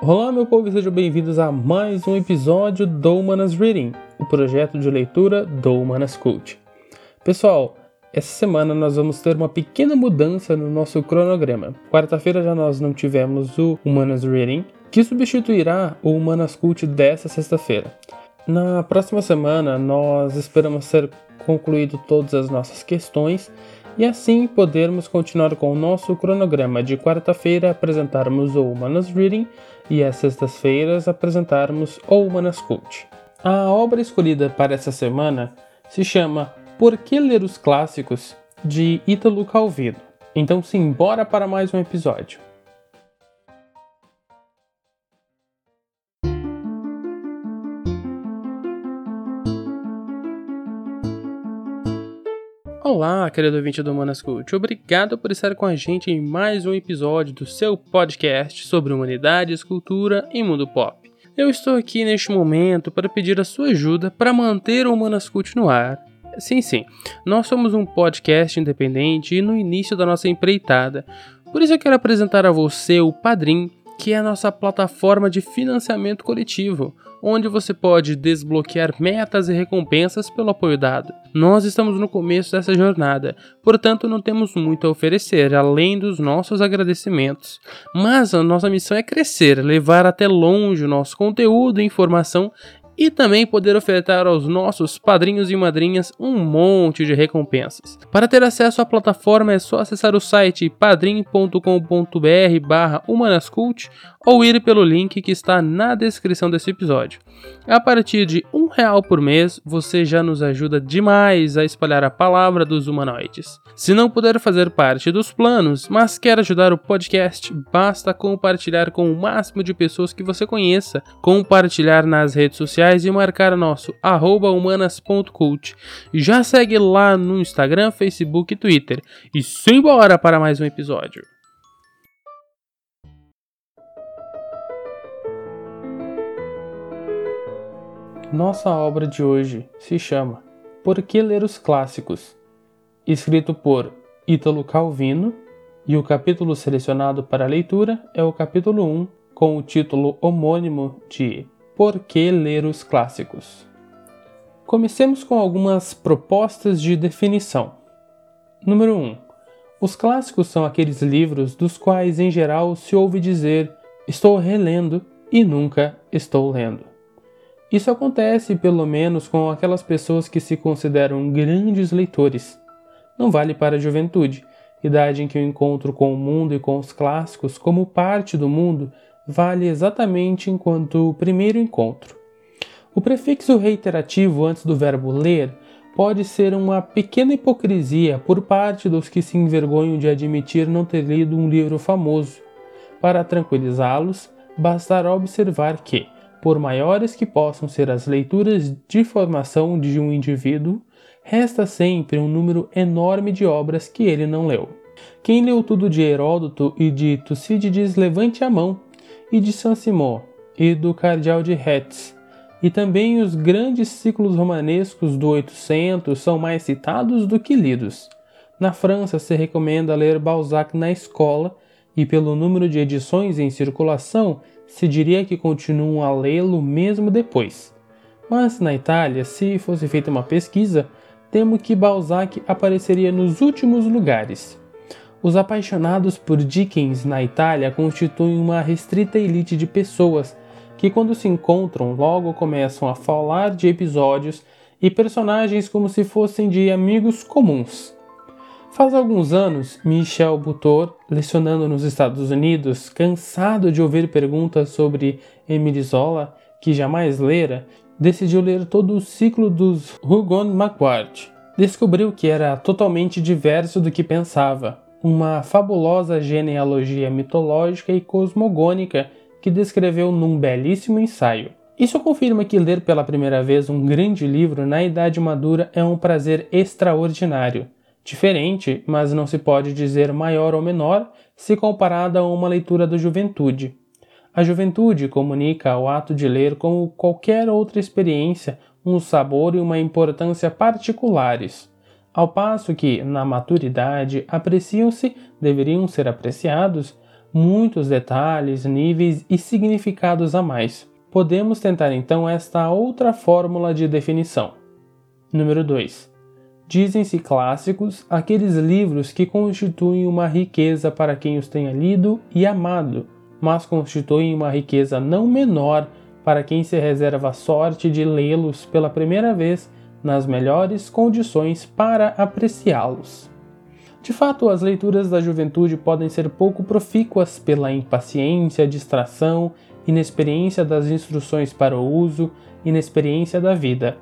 Olá, meu povo, sejam bem-vindos a mais um episódio do Humanas Reading, o projeto de leitura do Humanas Cult. Pessoal, essa semana nós vamos ter uma pequena mudança no nosso cronograma. Quarta-feira já nós não tivemos o Humanas Reading, que substituirá o Humanas Cult dessa sexta-feira. Na próxima semana nós esperamos ter concluído todas as nossas questões e assim podermos continuar com o nosso cronograma de quarta-feira apresentarmos o Humanas Reading e às sextas-feiras apresentarmos o Humanas Cult. A obra escolhida para essa semana se chama Por que Ler os Clássicos? de Ítalo Calvino. Então simbora para mais um episódio. Olá, querido ouvinte do Humanas Cult. Obrigado por estar com a gente em mais um episódio do seu podcast sobre humanidades, cultura e mundo pop. Eu estou aqui neste momento para pedir a sua ajuda para manter o Humanas Cult no ar. Sim, sim, nós somos um podcast independente e no início da nossa empreitada. Por isso eu quero apresentar a você o Padrim, que é a nossa plataforma de financiamento coletivo onde você pode desbloquear metas e recompensas pelo apoio dado. Nós estamos no começo dessa jornada, portanto não temos muito a oferecer além dos nossos agradecimentos. Mas a nossa missão é crescer, levar até longe o nosso conteúdo e informação e também poder ofertar aos nossos padrinhos e madrinhas um monte de recompensas. Para ter acesso à plataforma é só acessar o site padrim.com.br barra humanascult ou ir pelo link que está na descrição desse episódio. A partir de real por mês, você já nos ajuda demais a espalhar a palavra dos humanoides. Se não puder fazer parte dos planos, mas quer ajudar o podcast, basta compartilhar com o máximo de pessoas que você conheça, compartilhar nas redes sociais e marcar nosso humanas.cult. Já segue lá no Instagram, Facebook e Twitter. E simbora para mais um episódio. Nossa obra de hoje se chama Por que ler os clássicos? Escrito por Ítalo Calvino, e o capítulo selecionado para leitura é o capítulo 1, com o título homônimo de Por que ler os clássicos? Comecemos com algumas propostas de definição. Número 1. Os clássicos são aqueles livros dos quais, em geral, se ouve dizer estou relendo e nunca estou lendo. Isso acontece pelo menos com aquelas pessoas que se consideram grandes leitores. Não vale para a juventude, idade em que o encontro com o mundo e com os clássicos, como parte do mundo, vale exatamente enquanto o primeiro encontro. O prefixo reiterativo antes do verbo ler pode ser uma pequena hipocrisia por parte dos que se envergonham de admitir não ter lido um livro famoso. Para tranquilizá-los, bastará observar que, por maiores que possam ser as leituras de formação de um indivíduo, resta sempre um número enorme de obras que ele não leu. Quem leu tudo de Heródoto e de Tucídides, levante a mão, e de Saint-Simon, e do Cardeal de Retz, e também os grandes ciclos romanescos do 800 são mais citados do que lidos. Na França se recomenda ler Balzac na escola, e pelo número de edições em circulação, se diria que continuam a lê-lo mesmo depois. Mas na Itália, se fosse feita uma pesquisa, temo que Balzac apareceria nos últimos lugares. Os apaixonados por Dickens na Itália constituem uma restrita elite de pessoas que, quando se encontram, logo começam a falar de episódios e personagens como se fossem de amigos comuns. Faz alguns anos, Michel Butor, lecionando nos Estados Unidos, cansado de ouvir perguntas sobre Emile Zola, que jamais lera, decidiu ler todo o ciclo dos Rougon Macquart. Descobriu que era totalmente diverso do que pensava, uma fabulosa genealogia mitológica e cosmogônica que descreveu num belíssimo ensaio. Isso confirma que ler pela primeira vez um grande livro na idade madura é um prazer extraordinário diferente, mas não se pode dizer maior ou menor se comparada a uma leitura da juventude. A juventude comunica ao ato de ler como qualquer outra experiência um sabor e uma importância particulares. Ao passo que, na maturidade, apreciam-se, deveriam ser apreciados, muitos detalhes, níveis e significados a mais. Podemos tentar então esta outra fórmula de definição. Número 2. Dizem-se clássicos aqueles livros que constituem uma riqueza para quem os tenha lido e amado, mas constituem uma riqueza não menor para quem se reserva a sorte de lê-los pela primeira vez nas melhores condições para apreciá-los. De fato, as leituras da juventude podem ser pouco profícuas pela impaciência, distração, inexperiência das instruções para o uso, inexperiência da vida.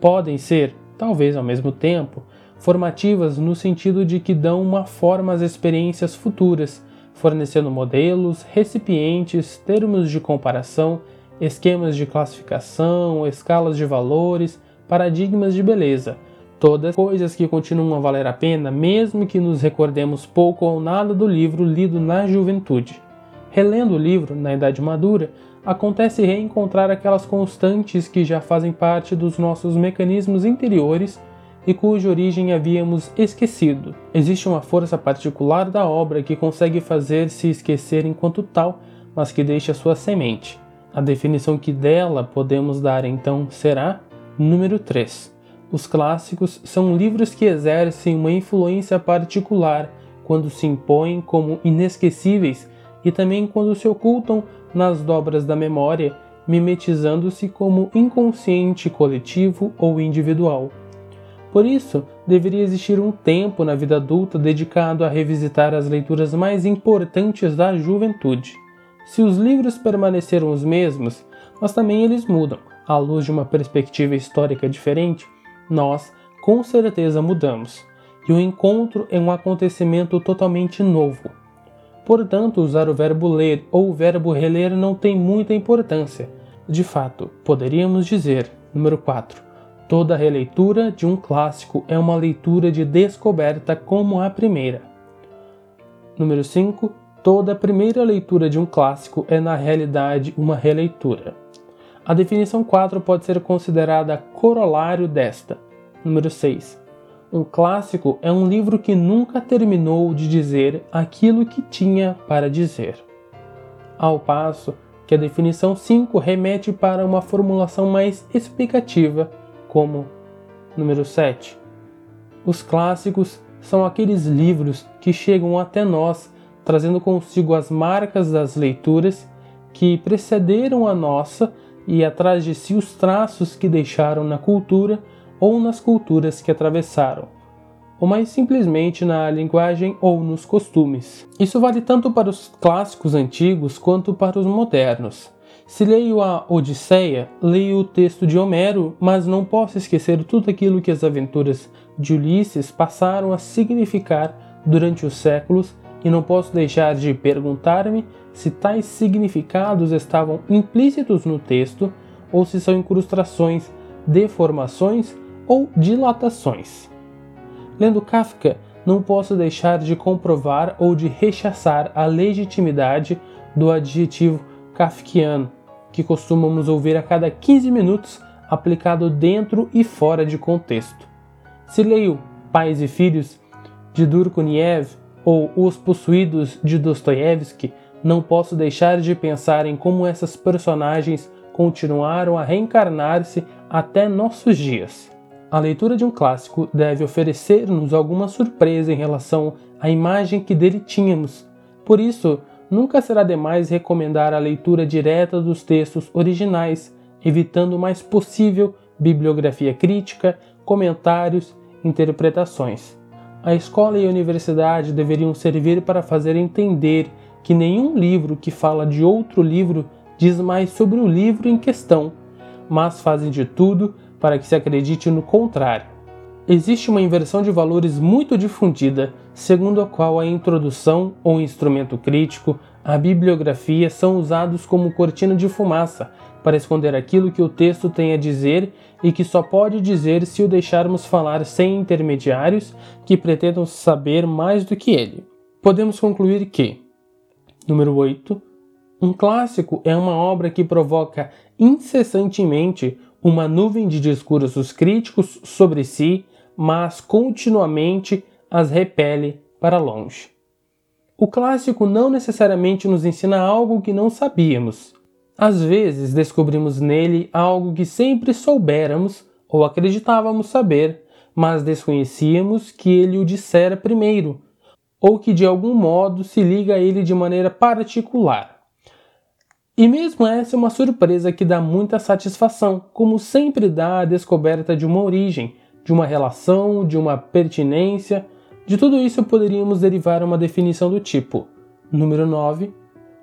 Podem ser, talvez ao mesmo tempo, formativas no sentido de que dão uma forma às experiências futuras, fornecendo modelos, recipientes, termos de comparação, esquemas de classificação, escalas de valores, paradigmas de beleza, todas coisas que continuam a valer a pena, mesmo que nos recordemos pouco ou nada do livro lido na juventude. Relendo o livro na idade madura, acontece reencontrar aquelas constantes que já fazem parte dos nossos mecanismos interiores e cuja origem havíamos esquecido. Existe uma força particular da obra que consegue fazer-se esquecer enquanto tal, mas que deixa sua semente. A definição que dela podemos dar então será número 3. Os clássicos são livros que exercem uma influência particular quando se impõem como inesquecíveis e também quando se ocultam nas dobras da memória, mimetizando-se como inconsciente coletivo ou individual. Por isso, deveria existir um tempo na vida adulta dedicado a revisitar as leituras mais importantes da juventude. Se os livros permaneceram os mesmos, mas também eles mudam, à luz de uma perspectiva histórica diferente, nós com certeza mudamos, e o encontro é um acontecimento totalmente novo. Portanto, usar o verbo ler ou o verbo reler não tem muita importância. De fato, poderíamos dizer, número 4, toda releitura de um clássico é uma leitura de descoberta como a primeira. Número 5, toda primeira leitura de um clássico é na realidade uma releitura. A definição 4 pode ser considerada corolário desta. Número 6. Um clássico é um livro que nunca terminou de dizer aquilo que tinha para dizer. Ao passo que a definição 5 remete para uma formulação mais explicativa, como número 7. Os clássicos são aqueles livros que chegam até nós trazendo consigo as marcas das leituras que precederam a nossa e atrás de si os traços que deixaram na cultura ou nas culturas que atravessaram, ou mais simplesmente na linguagem ou nos costumes. Isso vale tanto para os clássicos antigos quanto para os modernos. Se leio a Odisseia, leio o texto de Homero, mas não posso esquecer tudo aquilo que as aventuras de Ulisses passaram a significar durante os séculos e não posso deixar de perguntar-me se tais significados estavam implícitos no texto ou se são incrustações, deformações ou dilatações. Lendo Kafka, não posso deixar de comprovar ou de rechaçar a legitimidade do adjetivo kafkiano, que costumamos ouvir a cada 15 minutos aplicado dentro e fora de contexto. Se leio Pais e Filhos de Durkuniev ou Os Possuídos de Dostoiévski, não posso deixar de pensar em como essas personagens continuaram a reencarnar-se até nossos dias. A leitura de um clássico deve oferecer-nos alguma surpresa em relação à imagem que dele tínhamos. Por isso, nunca será demais recomendar a leitura direta dos textos originais, evitando o mais possível bibliografia crítica, comentários, interpretações. A escola e a universidade deveriam servir para fazer entender que nenhum livro que fala de outro livro diz mais sobre o livro em questão, mas fazem de tudo para que se acredite no contrário. Existe uma inversão de valores muito difundida, segundo a qual a introdução ou instrumento crítico, a bibliografia são usados como cortina de fumaça para esconder aquilo que o texto tem a dizer e que só pode dizer se o deixarmos falar sem intermediários que pretendam saber mais do que ele. Podemos concluir que, Número 8. Um clássico é uma obra que provoca incessantemente uma nuvem de discursos críticos sobre si, mas continuamente as repele para longe. O clássico não necessariamente nos ensina algo que não sabíamos. Às vezes descobrimos nele algo que sempre soubéramos ou acreditávamos saber, mas desconhecíamos que ele o dissera primeiro, ou que de algum modo se liga a ele de maneira particular. E mesmo essa é uma surpresa que dá muita satisfação, como sempre dá a descoberta de uma origem, de uma relação, de uma pertinência. De tudo isso poderíamos derivar uma definição do tipo: número 9.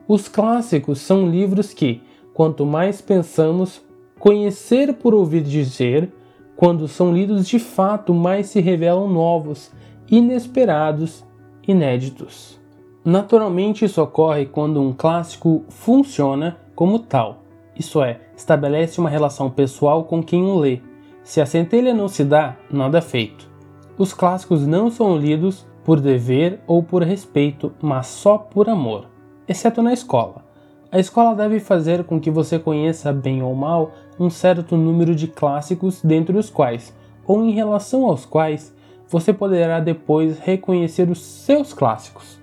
Os clássicos são livros que, quanto mais pensamos, conhecer por ouvir dizer, quando são lidos de fato, mais se revelam novos, inesperados, inéditos. Naturalmente, isso ocorre quando um clássico funciona como tal, isso é, estabelece uma relação pessoal com quem o lê. Se a centelha não se dá, nada é feito. Os clássicos não são lidos por dever ou por respeito, mas só por amor, exceto na escola. A escola deve fazer com que você conheça, bem ou mal, um certo número de clássicos, dentre os quais, ou em relação aos quais, você poderá depois reconhecer os seus clássicos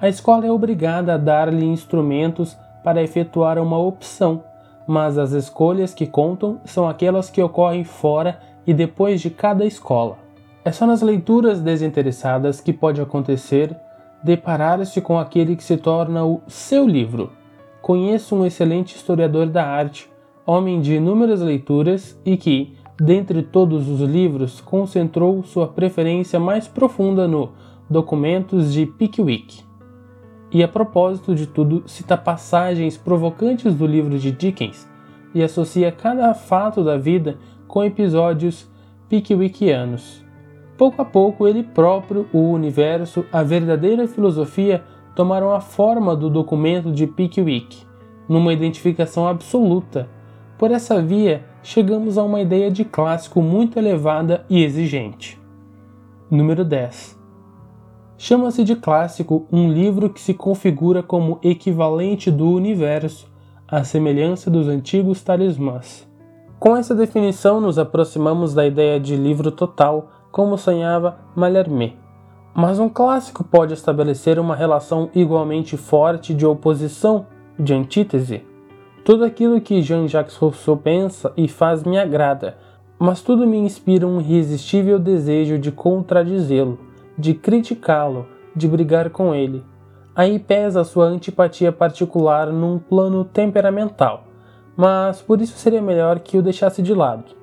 a escola é obrigada a dar-lhe instrumentos para efetuar uma opção, mas as escolhas que contam são aquelas que ocorrem fora e depois de cada escola. É só nas leituras desinteressadas que pode acontecer deparar-se com aquele que se torna o seu livro. Conheço um excelente historiador da arte, homem de inúmeras leituras e que, dentre todos os livros, concentrou sua preferência mais profunda no Documentos de Pickwick e a propósito de tudo, cita passagens provocantes do livro de Dickens e associa cada fato da vida com episódios pickwickianos. Pouco a pouco, ele próprio, o universo, a verdadeira filosofia tomaram a forma do documento de Pickwick, numa identificação absoluta. Por essa via, chegamos a uma ideia de clássico muito elevada e exigente. Número 10. Chama-se de clássico um livro que se configura como equivalente do universo, à semelhança dos antigos talismãs. Com essa definição, nos aproximamos da ideia de livro total, como sonhava Mallarmé. Mas um clássico pode estabelecer uma relação igualmente forte de oposição, de antítese. Tudo aquilo que Jean-Jacques Rousseau pensa e faz me agrada, mas tudo me inspira um irresistível desejo de contradizê-lo de criticá-lo, de brigar com ele. Aí pesa sua antipatia particular num plano temperamental, mas por isso seria melhor que o deixasse de lado.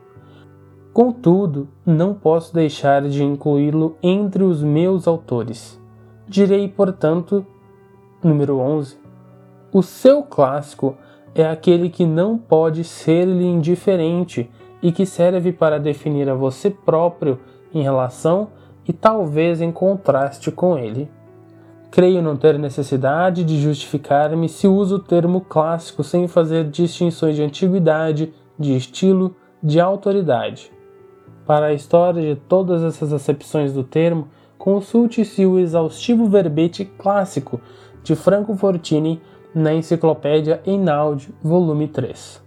Contudo, não posso deixar de incluí-lo entre os meus autores. Direi, portanto, número 11. O seu clássico é aquele que não pode ser-lhe indiferente e que serve para definir a você próprio em relação e talvez em contraste com ele. Creio não ter necessidade de justificar-me se uso o termo clássico sem fazer distinções de antiguidade, de estilo, de autoridade. Para a história de todas essas acepções do termo, consulte-se o exaustivo verbete clássico de Franco Fortini na Enciclopédia Einaudi, volume 3.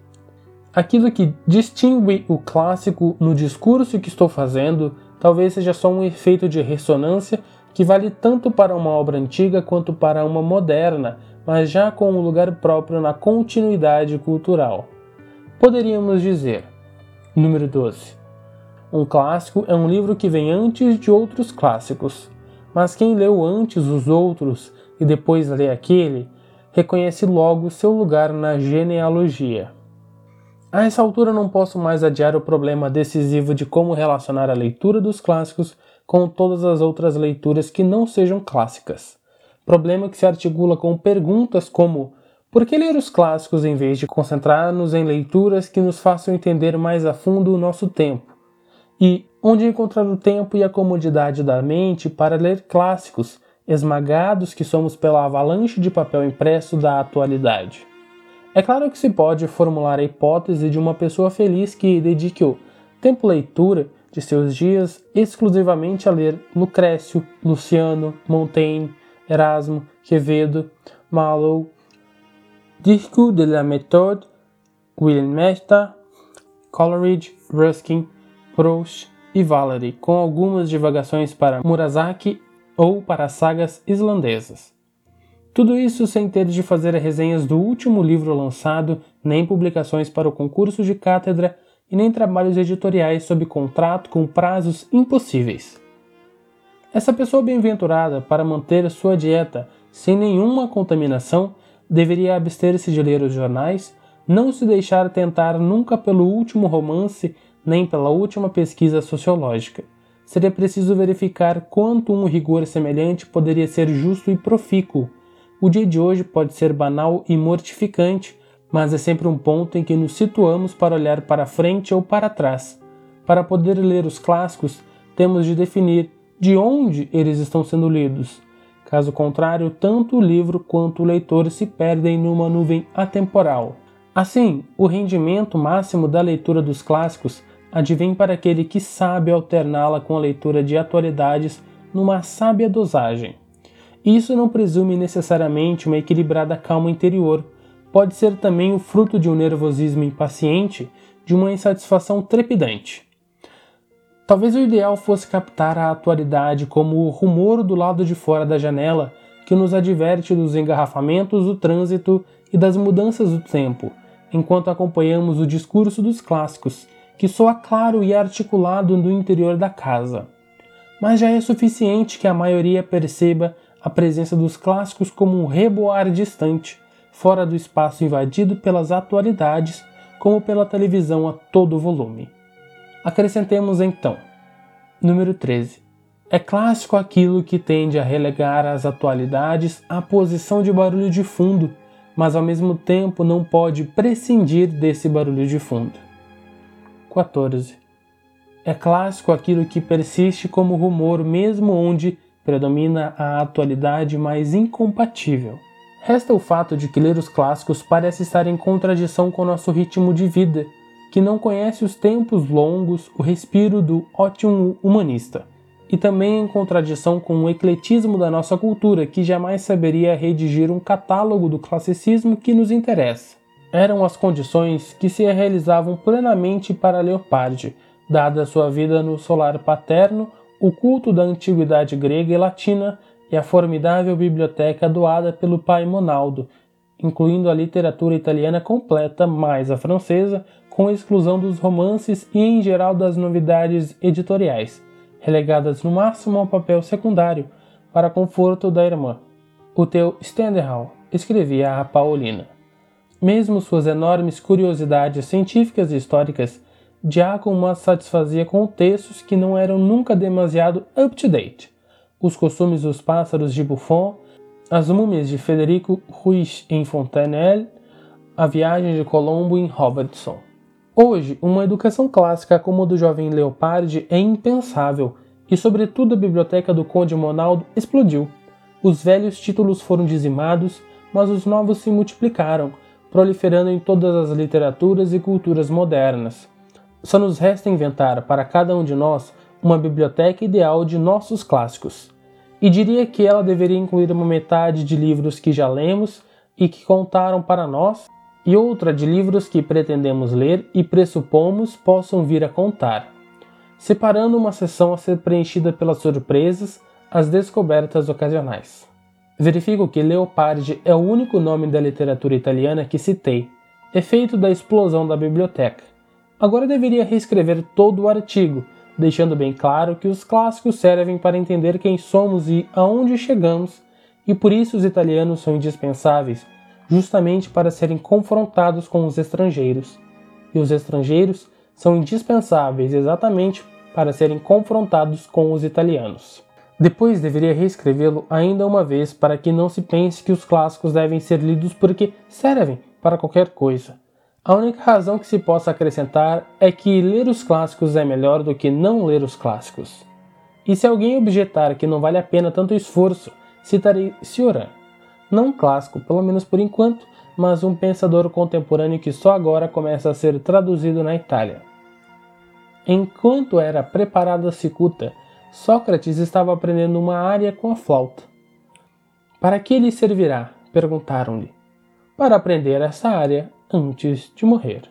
Aquilo que distingue o clássico no discurso que estou fazendo talvez seja só um efeito de ressonância que vale tanto para uma obra antiga quanto para uma moderna, mas já com um lugar próprio na continuidade cultural. Poderíamos dizer: número 12. Um clássico é um livro que vem antes de outros clássicos, mas quem leu antes os outros e depois lê aquele, reconhece logo seu lugar na genealogia. A essa altura não posso mais adiar o problema decisivo de como relacionar a leitura dos clássicos com todas as outras leituras que não sejam clássicas. Problema que se articula com perguntas como: por que ler os clássicos em vez de concentrar-nos em leituras que nos façam entender mais a fundo o nosso tempo? E onde encontrar o tempo e a comodidade da mente para ler clássicos, esmagados que somos pela avalanche de papel impresso da atualidade? É claro que se pode formular a hipótese de uma pessoa feliz que dedique o tempo leitura de seus dias exclusivamente a ler Lucrécio, Luciano, Montaigne, Erasmo, Quevedo, Marlowe, Disco de la Méthode, William Mesta, Coleridge, Ruskin, Proust, e Valery, com algumas divagações para Murasaki ou para sagas islandesas. Tudo isso sem ter de fazer resenhas do último livro lançado, nem publicações para o concurso de cátedra e nem trabalhos editoriais sob contrato com prazos impossíveis. Essa pessoa bem-aventurada, para manter sua dieta sem nenhuma contaminação, deveria abster-se de ler os jornais, não se deixar tentar nunca pelo último romance nem pela última pesquisa sociológica. Seria preciso verificar quanto um rigor semelhante poderia ser justo e profícuo o dia de hoje pode ser banal e mortificante, mas é sempre um ponto em que nos situamos para olhar para frente ou para trás. Para poder ler os clássicos, temos de definir de onde eles estão sendo lidos. Caso contrário, tanto o livro quanto o leitor se perdem numa nuvem atemporal. Assim, o rendimento máximo da leitura dos clássicos advém para aquele que sabe alterná-la com a leitura de atualidades numa sábia dosagem. Isso não presume necessariamente uma equilibrada calma interior, pode ser também o fruto de um nervosismo impaciente, de uma insatisfação trepidante. Talvez o ideal fosse captar a atualidade como o rumor do lado de fora da janela que nos adverte dos engarrafamentos do trânsito e das mudanças do tempo, enquanto acompanhamos o discurso dos clássicos, que soa claro e articulado no interior da casa. Mas já é suficiente que a maioria perceba a presença dos clássicos como um reboar distante, fora do espaço invadido pelas atualidades, como pela televisão a todo volume. Acrescentemos então. Número 13. É clássico aquilo que tende a relegar as atualidades à posição de barulho de fundo, mas ao mesmo tempo não pode prescindir desse barulho de fundo. 14. É clássico aquilo que persiste como rumor mesmo onde predomina a atualidade mais incompatível. Resta o fato de que ler os clássicos parece estar em contradição com nosso ritmo de vida, que não conhece os tempos longos, o respiro do ótimo humanista, e também em contradição com o ecletismo da nossa cultura, que jamais saberia redigir um catálogo do classicismo que nos interessa. Eram as condições que se realizavam plenamente para Leopardi, dada sua vida no solar paterno o culto da antiguidade grega e latina e a formidável biblioteca doada pelo pai Monaldo, incluindo a literatura italiana completa mais a francesa, com exclusão dos romances e em geral das novidades editoriais, relegadas no máximo ao papel secundário, para conforto da irmã. O teu Stendhal escrevia a Paulina. Mesmo suas enormes curiosidades científicas e históricas Giacomo a satisfazia com textos que não eram nunca demasiado up-to-date. Os costumes dos pássaros de Buffon, as múmias de Federico Ruiz em Fontenelle, a viagem de Colombo em Robertson. Hoje, uma educação clássica como a do jovem Leopardi é impensável, e sobretudo a biblioteca do Conde Monaldo explodiu. Os velhos títulos foram dizimados, mas os novos se multiplicaram, proliferando em todas as literaturas e culturas modernas. Só nos resta inventar para cada um de nós uma biblioteca ideal de nossos clássicos. E diria que ela deveria incluir uma metade de livros que já lemos e que contaram para nós, e outra de livros que pretendemos ler e pressupomos possam vir a contar, separando uma seção a ser preenchida pelas surpresas, as descobertas ocasionais. Verifico que Leopardi é o único nome da literatura italiana que citei, efeito da explosão da biblioteca Agora deveria reescrever todo o artigo, deixando bem claro que os clássicos servem para entender quem somos e aonde chegamos, e por isso os italianos são indispensáveis, justamente para serem confrontados com os estrangeiros. E os estrangeiros são indispensáveis exatamente para serem confrontados com os italianos. Depois deveria reescrevê-lo ainda uma vez para que não se pense que os clássicos devem ser lidos porque servem para qualquer coisa. A única razão que se possa acrescentar é que ler os clássicos é melhor do que não ler os clássicos. E se alguém objetar que não vale a pena tanto esforço, citarei Cioran. Não um clássico, pelo menos por enquanto, mas um pensador contemporâneo que só agora começa a ser traduzido na Itália. Enquanto era preparado a cicuta, Sócrates estava aprendendo uma área com a flauta. Para que lhe servirá? perguntaram-lhe. Para aprender essa área antes de morrer.